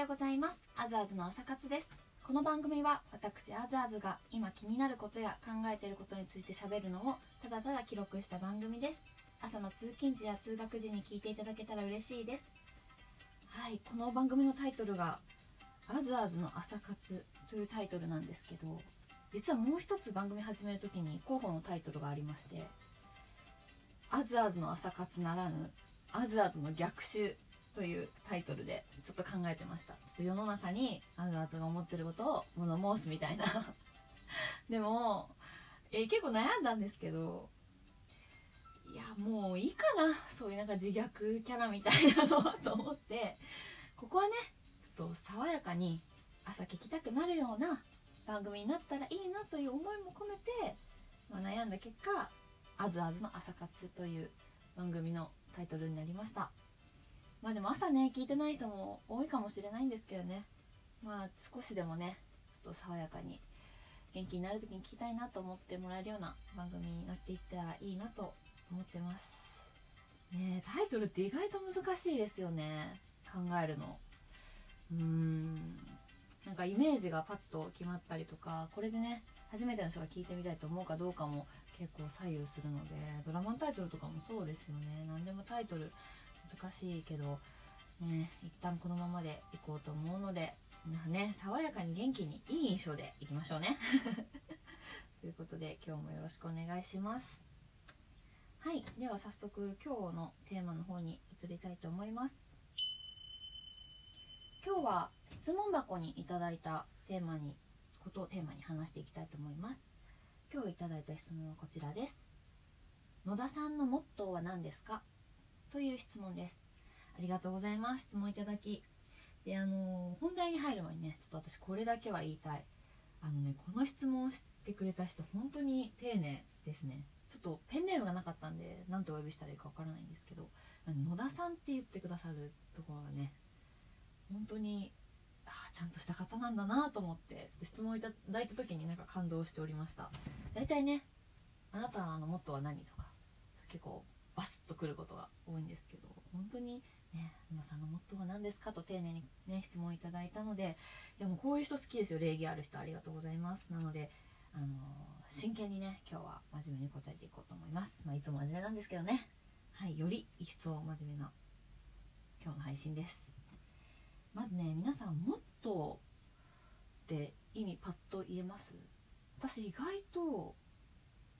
ようございます。アズアズの朝活です。この番組は私アズアズが今気になることや考えていることについて喋るのをただただ記録した番組です。朝の通勤時や通学時に聞いていただけたら嬉しいです。はいこの番組のタイトルがアズアズの朝活というタイトルなんですけど実はもう一つ番組始める時に候補のタイトルがありましてアズアズの朝活ならぬアズアズの逆襲というタイトルでちょっと考えてました。ちょっと世の中にアズアズが思ってることを物申すみたいな。でも、えー結構悩んだんですけどいやもういいかな。そういうなんか自虐キャラみたいなのはと思って。ここはねちょっと爽やかに朝聞きたくなるような番組になったらいいなという思いも込めて、まあ、悩んだ結果「あずあずの朝活」という番組のタイトルになりました。まあでも朝ね聞いてない人も多いかもしれないんですけどね。まあ少しでもねちょっと爽やかに元気になる時に聞きたいなと思ってもらえるような番組になっていったらいいなと思ってます。ねタイトルって意外と難しいですよね。考えるの。うーん。なんかイメージがパッと決まったりとかこれでね初めての人が聞いてみたいと思うかどうかも結構左右するのでドラマのタイトルとかもそうですよね。何でもタイトル難しいけどね一旦このままでいこうと思うのでね爽やかに元気にいい印象でいきましょうね。ということで今日もよろしくお願いします。はいでは早速今日のテーマの方に移りたいと思います。今日は質問箱にいただいたテーマにことをテーマに話していきたいと思います。今日いただいた質問はこちらです。野田さんのモットーは何ですか？という質問です。ありがとうございます。質問いただき。であの本題に入る前にねちょっと私これだけは言いたい。あのねこの質問をしてくれた人本当に丁寧ですね。ちょっとペンネームがなかったんで何てお呼びしたらいいかわからないんですけど野田さんって言ってくださるところがね本当にあちゃんとした方なんだなと思ってちょっと質問いただいた時になんか感動しておりました。大体ねあなたのモットーは何とか結構バスッとくることが多いんですけど本当にね皆さんのモットーは何ですかと丁寧にね質問いただいたのででもこういう人好きですよ。礼儀ある人ありがとうございます。なのであのー真剣にね今日は真面目に答えていこうと思います、まあ、いつも真面目なんですけどね。はいより一層真面目な今日の配信です。まずね皆さんモットーって意味パッと言えます？私意外と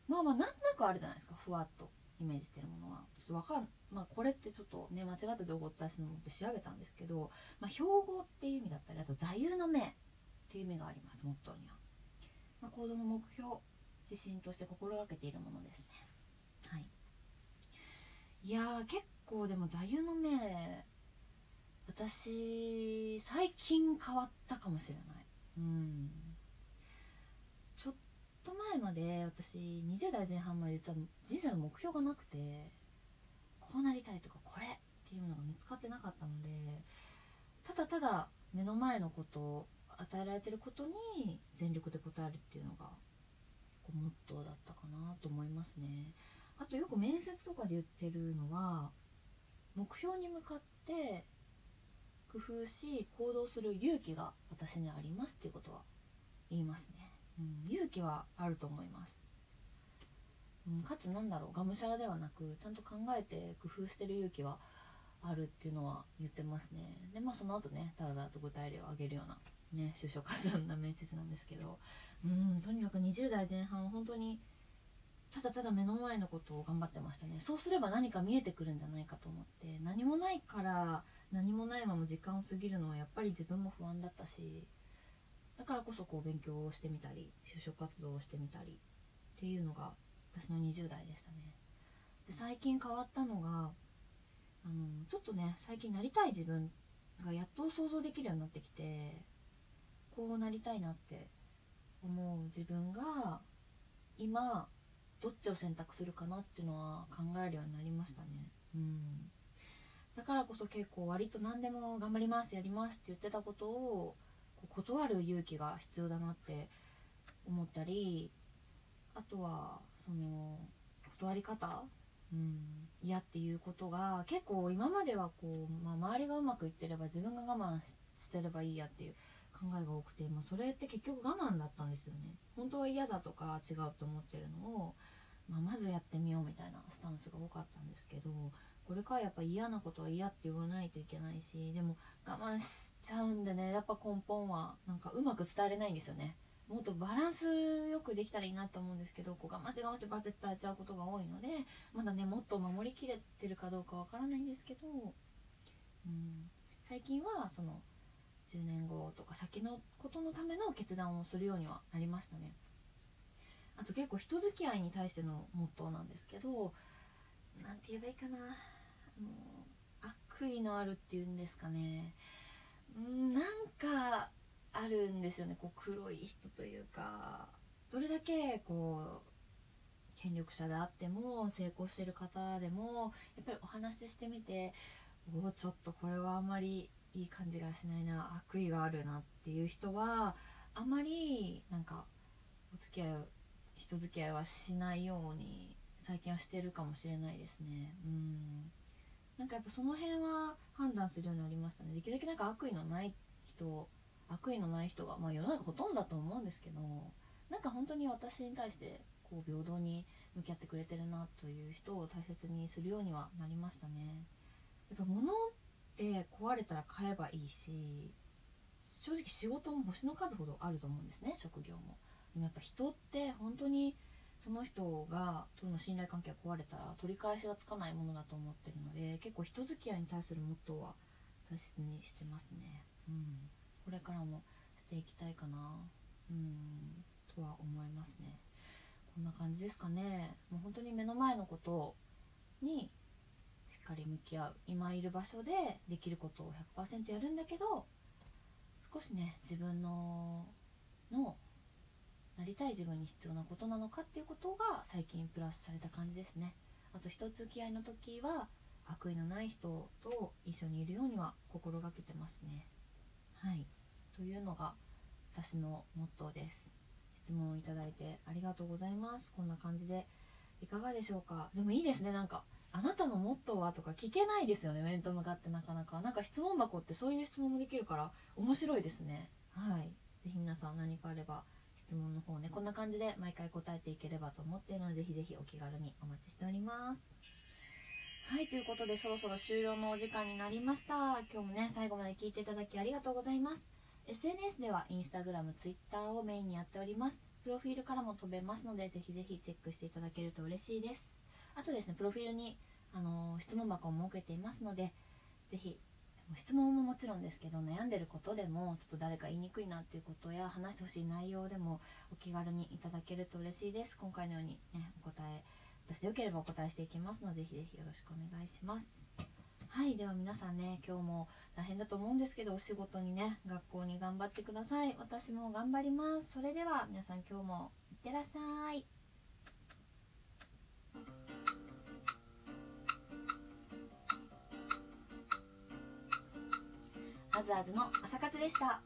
まあまあなんとなくあるじゃないですか。ふわっと。イメージしてるものは。ちょっとかんまあこれってちょっとね間違った情報をお伝えすのって調べたんですけど、まあ、標語っていう意味だったりあと座右の銘っていう意味がありますモットーには、まあ、行動の目標指針として心がけているものです。ねはい。いやー結構でも座右の銘私最近変わったかもしれない。うん。と前まで私20代前半まで実は人生の目標がなくてこうなりたいとかこれっていうのが見つかってなかったのでただただ目の前のこと与えられてることに全力で応えるっていうのが結構モットーだったかなと思いますね。あとよく面接とかで言ってるのは目標に向かって工夫し行動する勇気が私にありますっていうことは言いますね、勇気はあると思います、うん、かつなんだろうがむしゃらではなくちゃんと考えて工夫してる勇気はあるっていうのは言ってますね。でまあその後ねただだと具体例を挙げるようなね就職活動な面接なんですけど。うんとにかく20代前半本当にただただ目の前のことを頑張ってましたね。そうすれば何か見えてくるんじゃないかと思って何もないから何もないまま時間を過ぎるのはやっぱり自分も不安だったしだからこそこう勉強をしてみたり就職活動をしてみたりっていうのが私の20代でしたね。で最近変わったのがあのちょっとね最近なりたい自分がやっと想像できるようになってきてこうなりたいなって思う自分が今どっちを選択するかなっていうのは考えるようになりましたね。うん。だからこそ結構割と何でも頑張りますやりますって言ってたことを断る勇気が必要だなって思ったりあとはその断り方うん嫌っていうことが結構今まではこう、まあ、周りがうまくいってれば自分が我慢してればいいやっていう考えが多くて、まあ、それって結局我慢だったんですよね。本当は嫌だとか違うと思ってるのを、まあ、まずやってみようみたいなスタンスが多かったんですけどこれからやっぱ嫌なことは嫌って言わないといけないしでも我慢しちゃうんでねやっぱ根本はなんかうまく伝えれないんですよね。もっとバランスよくできたらいいなと思うんですけどこう我慢して我慢してバッて伝えちゃうことが多いのでまだねもっと守りきれてるかどうかわからないんですけど、うん、最近はその10年後とか先のことのための決断をするようにはなりましたね。あと結構人付き合いに対してのモットーなんですけど何て言えばいいかな。あの悪意のあるっていうんですかね。なんかあるんですよね。こう黒い人というか。どれだけこう権力者であっても成功してる方でもやっぱりお話ししてみておおちょっとこれはあんまりいい感じがしないな悪意があるなっていう人はあまりなんかお付き合い人付き合いはしないように最近はしてるかもしれないですね。うん。なんかやっぱその辺は判断するようになりましたね。できるだけなんか悪意のない人悪意のない人が、まあ、世の中ほとんどだと思うんですけどなんか本当に私に対してこう平等に向き合ってくれてるなという人を大切にするようにはなりましたね。やっぱ物って壊れたら買えばいいし正直仕事も星の数ほどあると思うんですね職業も。でもやっぱ人って本当にその人がとの信頼関係が壊れたら取り返しがつかないものだと思ってるので結構人付き合いに対するモットーは大切にしてますね。うん。これからもしていきたいかな。うん。とは思いますね。こんな感じですかね。もう本当に目の前のことにしっかり向き合う。今いる場所でできることを100%やるんだけど少しね自分ののなりたい自分に必要なことなのかっていうことが最近プラスされた感じですね。あと一つ付き合いの時は悪意のない人と一緒にいるようには心がけてますね。はい。というのが私のモットーです。質問をいただいてありがとうございます。こんな感じでいかがでしょうか？でもいいですね。なんかあなたのモットーはとか聞けないですよね。面と向かってなかなか。なんか質問箱ってそういう質問もできるから面白いですね。はい。是非皆さん何かあれば質問の方ねこんな感じで毎回答えていければと思っているのでぜひぜひお気軽にお待ちしております。はいということでそろそろ終了のお時間になりました。今日もね最後まで聞いていただきありがとうございます。SNS では Instagram、Twitter をメインにやっております。プロフィールからも飛べますのでぜひぜひチェックしていただけると嬉しいです。あとですねプロフィールにあの質問箱を設けていますのでぜひ質問ももちろんですけど悩んでることでもちょっと誰か言いにくいなっていうことや話してほしい内容でもお気軽にいただけると嬉しいです。今回のようにねお答え私でよければお答えしていきますのでぜひぜひよろしくお願いします。はいでは皆さんね今日も大変だと思うんですけどお仕事にね学校に頑張ってください。私も頑張ります。それでは皆さん今日もいってらっしゃい。あずあずの朝活でした。